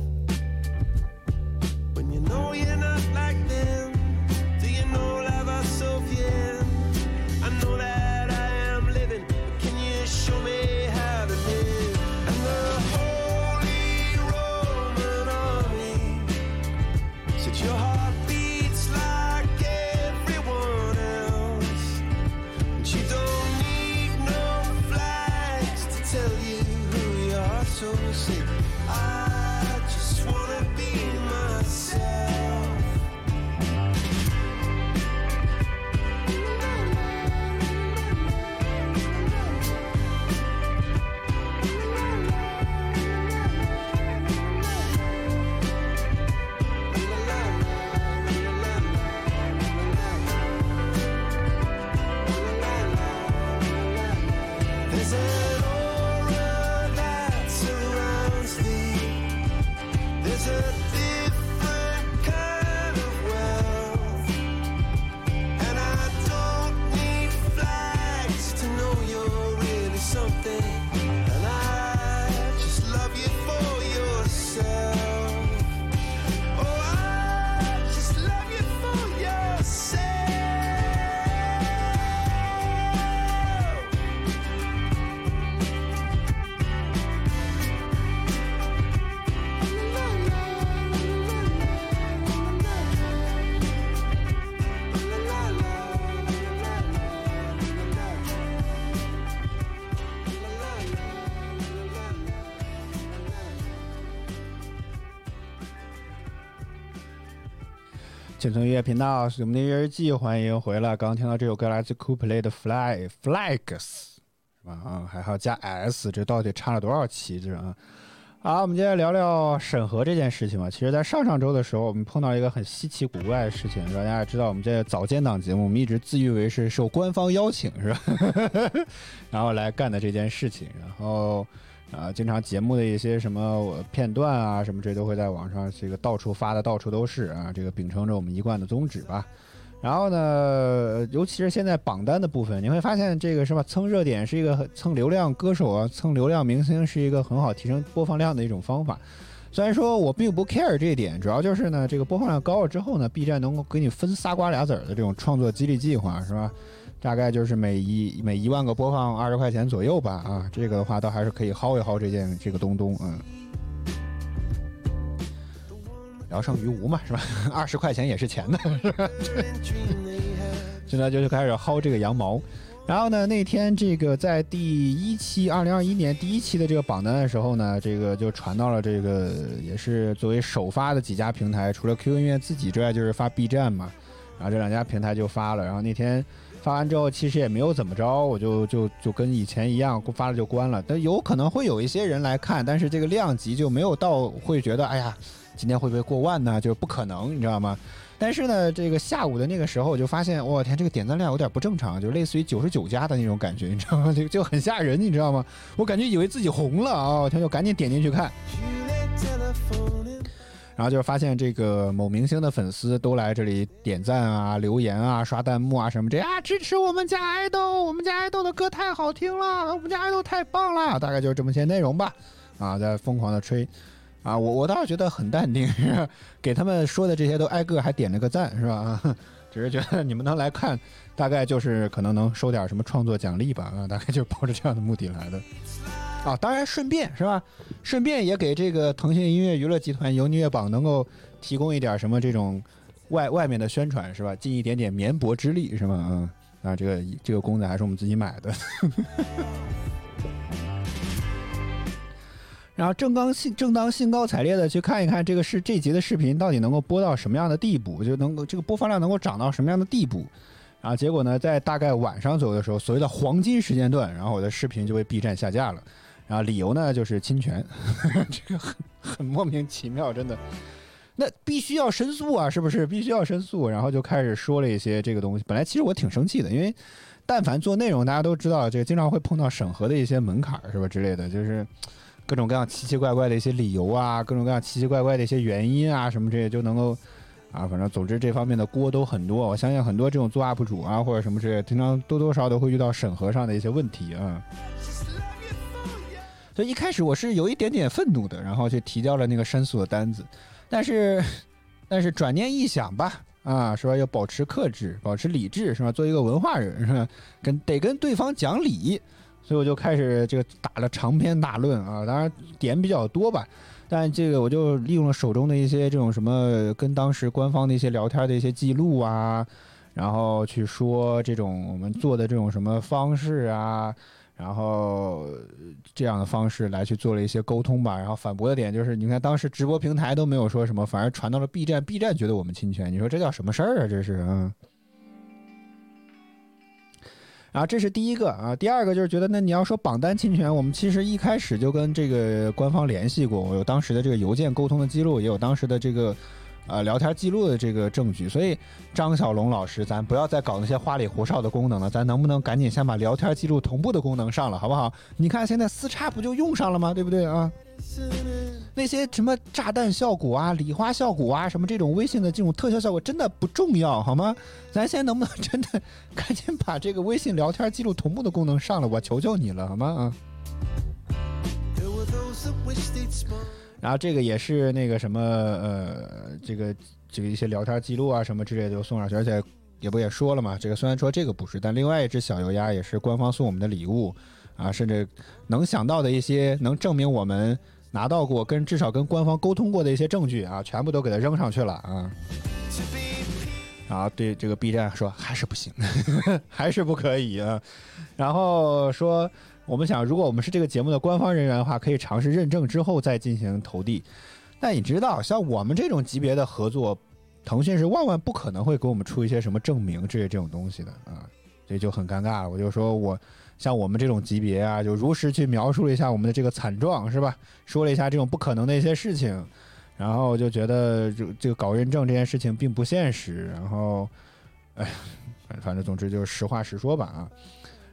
When you know you're not like them, 音乐频道是我们的音乐日记，欢迎回来。刚刚听到这首歌来自 Coldplay 的 Fly Flags，是吧？啊，还要加 S，这到底差了多少期？这啊？好，我们接着聊聊审核这件事情吧。其实，在上上周的时候，我们碰到一个很稀奇古怪的事情。大家也知道，我们这早间档节目，我们一直自誉为是受官方邀请，是吧？然后来干的这件事情，然后啊，经常节目的一些什么片段啊，什么这都会在网上这个到处发的到处都是啊。这个秉承着我们一贯的宗旨吧。然后呢，尤其是现在榜单的部分，你会发现这个是吧？蹭热点是一个蹭流量歌手啊，蹭流量明星是一个很好提升播放量的一种方法。虽然说我并不 care 这一点，主要就是呢，这个播放量高了之后呢，B 站能够给你分仨瓜俩子儿的这种创作激励计划，是吧？大概就是每一每一万个播放二十块钱左右吧，啊，这个的话倒还是可以薅一薅这件这个东东，嗯。聊胜于无嘛，是吧？二十块钱也是钱的，是吧？现在就就开始薅这个羊毛。然后呢，那天这个在第一期二零二一年第一期的这个榜单的时候呢，这个就传到了这个也是作为首发的几家平台，除了 QQ 音乐自己之外，就是发 B 站嘛。然后这两家平台就发了。然后那天发完之后，其实也没有怎么着，我就就就跟以前一样，发了就关了。但有可能会有一些人来看，但是这个量级就没有到会觉得，哎呀。今天会不会过万呢？就是不可能，你知道吗？但是呢，这个下午的那个时候，我就发现，我天，这个点赞量有点不正常，就类似于九十九加的那种感觉，你知道吗？就就很吓人，你知道吗？我感觉以为自己红了啊，我天，就赶紧点进去看，然后就发现这个某明星的粉丝都来这里点赞啊、留言啊、刷弹幕啊什么这啊，支持我们家爱豆，我们家爱豆的歌太好听了，我们家爱豆太棒了，大概就是这么些内容吧，啊，在疯狂的吹。啊，我我倒是觉得很淡定，给他们说的这些都挨个还点了个赞，是吧？只是觉得你们能来看，大概就是可能能收点什么创作奖励吧，啊，大概就是抱着这样的目的来的。啊，当然顺便是吧？顺便也给这个腾讯音乐娱乐集团游音乐榜能够提供一点什么这种外外面的宣传是吧？尽一点点绵薄之力是吧？啊，啊，这个这个公仔还是我们自己买的。然后正当兴正当兴高采烈的去看一看这个是这集的视频到底能够播到什么样的地步，就能够这个播放量能够涨到什么样的地步。然后结果呢，在大概晚上左右的时候，所谓的黄金时间段，然后我的视频就被 B 站下架了。然后理由呢就是侵权，这个很很莫名其妙，真的。那必须要申诉啊，是不是？必须要申诉。然后就开始说了一些这个东西。本来其实我挺生气的，因为但凡做内容，大家都知道这个经常会碰到审核的一些门槛，是吧？之类的，就是。各种各样奇奇怪怪的一些理由啊，各种各样奇奇怪怪的一些原因啊，什么这些就能够啊，反正总之这方面的锅都很多。我相信很多这种做 UP 主啊或者什么之类，经常多多少少都会遇到审核上的一些问题啊。所以一开始我是有一点点愤怒的，然后就提交了那个申诉的单子，但是但是转念一想吧，啊，是吧？要保持克制，保持理智，是吧？做一个文化人，是吧？跟得跟对方讲理。所以我就开始这个打了长篇大论啊，当然点比较多吧，但这个我就利用了手中的一些这种什么跟当时官方的一些聊天的一些记录啊，然后去说这种我们做的这种什么方式啊，然后这样的方式来去做了一些沟通吧，然后反驳的点就是，你看当时直播平台都没有说什么，反而传到了 B 站，B 站觉得我们侵权，你说这叫什么事儿啊？这是嗯。啊，这是第一个啊，第二个就是觉得，那你要说榜单侵权，我们其实一开始就跟这个官方联系过，我有当时的这个邮件沟通的记录，也有当时的这个，呃，聊天记录的这个证据，所以张小龙老师，咱不要再搞那些花里胡哨的功能了，咱能不能赶紧先把聊天记录同步的功能上了，好不好？你看现在四叉不就用上了吗？对不对啊？那些什么炸弹效果啊、礼花效果啊，什么这种微信的这种特效效果真的不重要，好吗？咱现在能不能 真的赶紧把这个微信聊天记录同步的功能上了？我求求你了，好吗？啊！然后这个也是那个什么呃，这个这个一些聊天记录啊什么之类的都送上去，而且也不也说了嘛，这个虽然说这个不是，但另外一只小油鸭也是官方送我们的礼物。啊，甚至能想到的一些能证明我们拿到过、跟至少跟官方沟通过的一些证据啊，全部都给它扔上去了啊。然后对这个 B 站说还是不行，还是不可以啊。然后说我们想，如果我们是这个节目的官方人员的话，可以尝试认证之后再进行投递。但你知道，像我们这种级别的合作。腾讯是万万不可能会给我们出一些什么证明这些这种东西的啊，所以就很尴尬了。我就说我像我们这种级别啊，就如实去描述了一下我们的这个惨状，是吧？说了一下这种不可能的一些事情，然后就觉得这这个搞认证这件事情并不现实，然后，哎，反反正总之就是实话实说吧啊。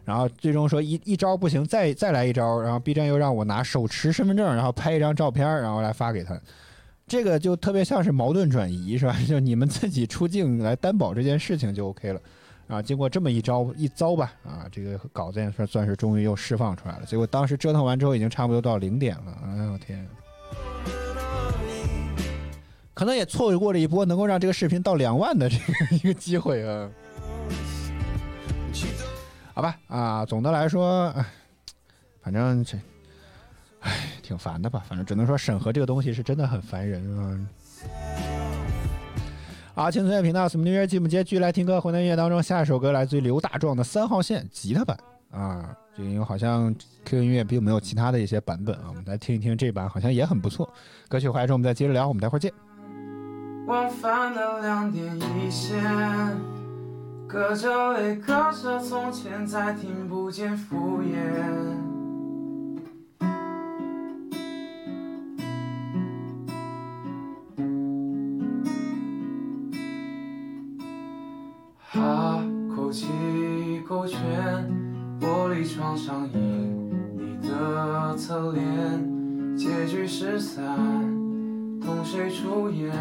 然后最终说一一招不行，再再来一招，然后 B 站又让我拿手持身份证，然后拍一张照片，然后来发给他。这个就特别像是矛盾转移，是吧？就你们自己出镜来担保这件事情就 OK 了。啊，经过这么一招一遭吧，啊，这个稿子也算算是终于又释放出来了。结果当时折腾完之后，已经差不多到零点了。哎呦天！可能也错过了一波能够让这个视频到两万的这个 一个机会啊。好吧，啊，总的来说，哎，反正这，哎，挺烦的吧？反正只能说审核这个东西是真的很烦人啊。好，青春乐频道什么音乐节目接继续来听歌，回南音乐当中下一首歌来自于刘大壮的三号线吉他版啊，这个因为好像 QQ 音乐并没有其他的一些版本啊，我们来听一听这版，好像也很不错。歌曲回来之后我们再接着聊，我们待会儿见。往返的两点一线，隔着泪，隔着从前，再听不见敷衍。哈口气勾圈，玻璃窗上映你的侧脸，结局失散。同谁出演？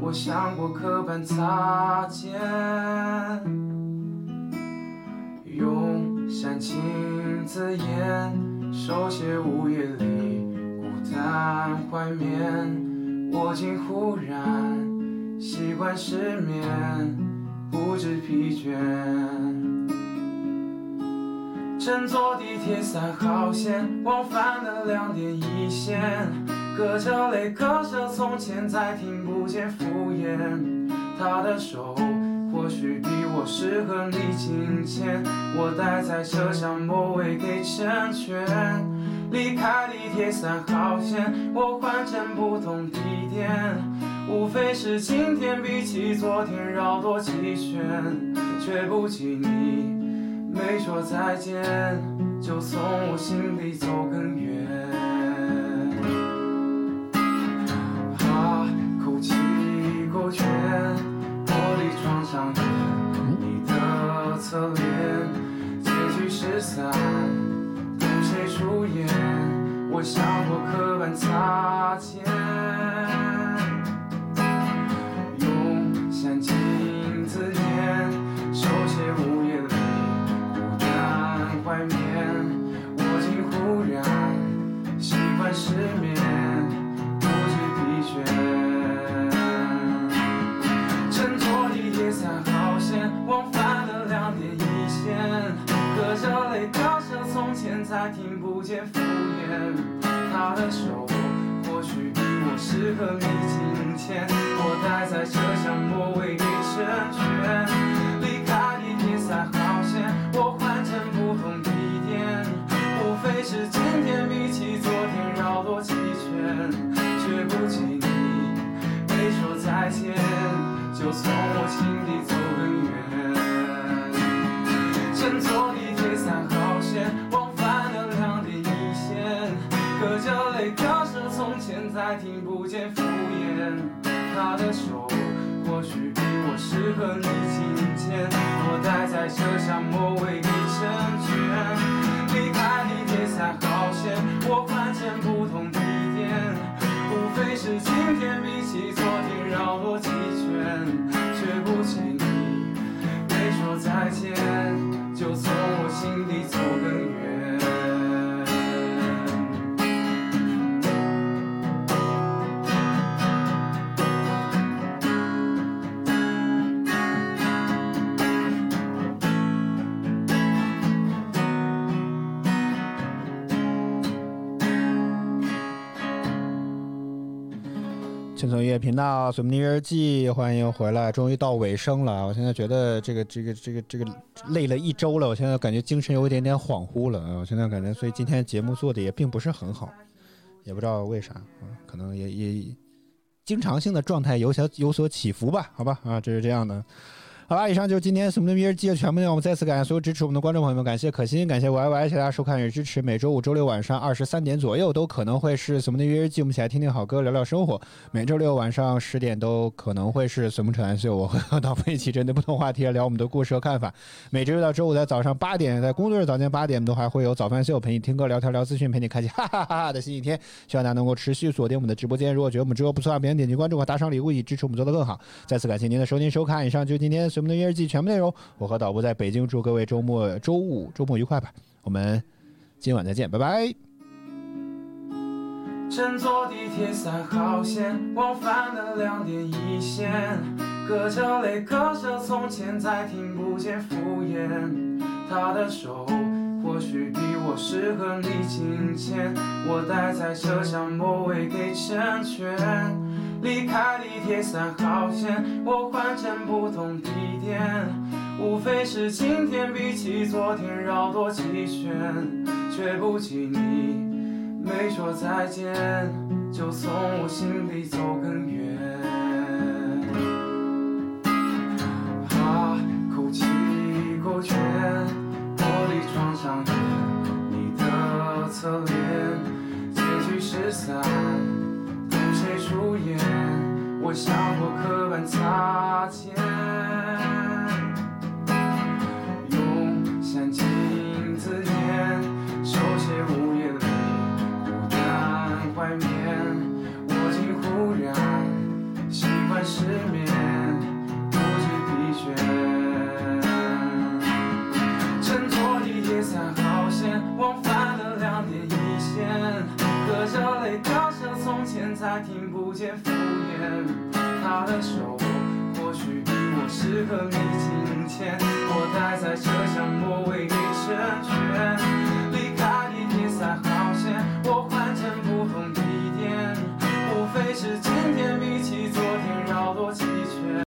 我想过刻板擦肩，用煽情字眼手写午夜里孤单怀缅。我竟忽然习惯失眠，不知疲倦。乘坐地铁三号线，往返的两点一线，隔着泪，隔着从前，再听不见敷衍。他的手或许比我适合你紧牵，我待在车厢末尾给成全。离开地铁三号线，我换乘不同地点，无非是今天比起昨天绕多几圈，却不及你。没说再见，就从我心里走更远。勾拳，玻璃窗上映你的侧脸，结局失散，同谁出演？我想过刻板擦肩，用煽情字眼手写午夜里。孤单怀缅，我竟忽然习惯失眠，不知疲倦。听不见敷衍。他的手或许比我适合你再听不见敷衍。他的手或许比我适合你金钱，我待在车厢末尾你成全。离开地铁三号线，我换乘不同地点，无非是今天比起昨天绕多几圈，却不见你没说再见，就从我心底走更远。轻松音乐频道《随梦音乐日记》，欢迎回来，终于到尾声了。我现在觉得这个这个这个这个累了一周了，我现在感觉精神有一点点恍惚了啊！我现在感觉，所以今天节目做的也并不是很好，也不知道为啥啊，可能也也经常性的状态有小有所起伏吧，好吧，啊，这是这样的。好了，以上就是今天《什么的日记》的全部内容。我们再次感谢所有支持我们的观众朋友们，感谢可心，感谢 Y Y，谢谢大家收看与支持。每周五、周六晚上二十三点左右都可能会是《什么的日记》，我们一起来听听好歌，聊聊生活。每周六晚上十点都可能会是《随梦扯淡秀》，我会和导播一起针对不同话题来聊我们的故事和看法。每周六到周五在早上八点，在工作日早间八点都还会有早饭秀，陪你听歌、聊天、聊资讯，陪你开启哈哈哈哈的新一天。希望大家能够持续锁定我们的直播间。如果觉得我们直播不错，别点击关注和打赏礼物，以支持我们做得更好。再次感谢您的收听收看，以上就是今天《随梦的日记》全部内容。我和导播在北京，祝各位周末周五周末愉快吧。我们今晚再见，拜拜。乘坐地铁三号线，往返的两点一线，隔着泪，隔着从前，再听不见敷衍。他的手或许比我适合你金钱，我待在车厢末尾给成全。离开地铁三号线，我换乘不同地点，无非是今天比起昨天绕多几圈，却不及你。没说再见，就从我心里走更远。哈，口气够全，玻璃窗上你的侧脸，结局失散，谁出演？我想过刻板擦肩，用煽情字眼手写午夜里。孤单怀缅，我竟忽然习惯失眠，不知疲倦。乘坐地铁三号线，往返的两点一线，隔着泪，隔着从前才听不见敷衍，他的手或许比我适合你今天。我待在车厢末尾你成全，离开地铁三号线，我换乘不同地点，无非是今天比起昨天绕多几圈。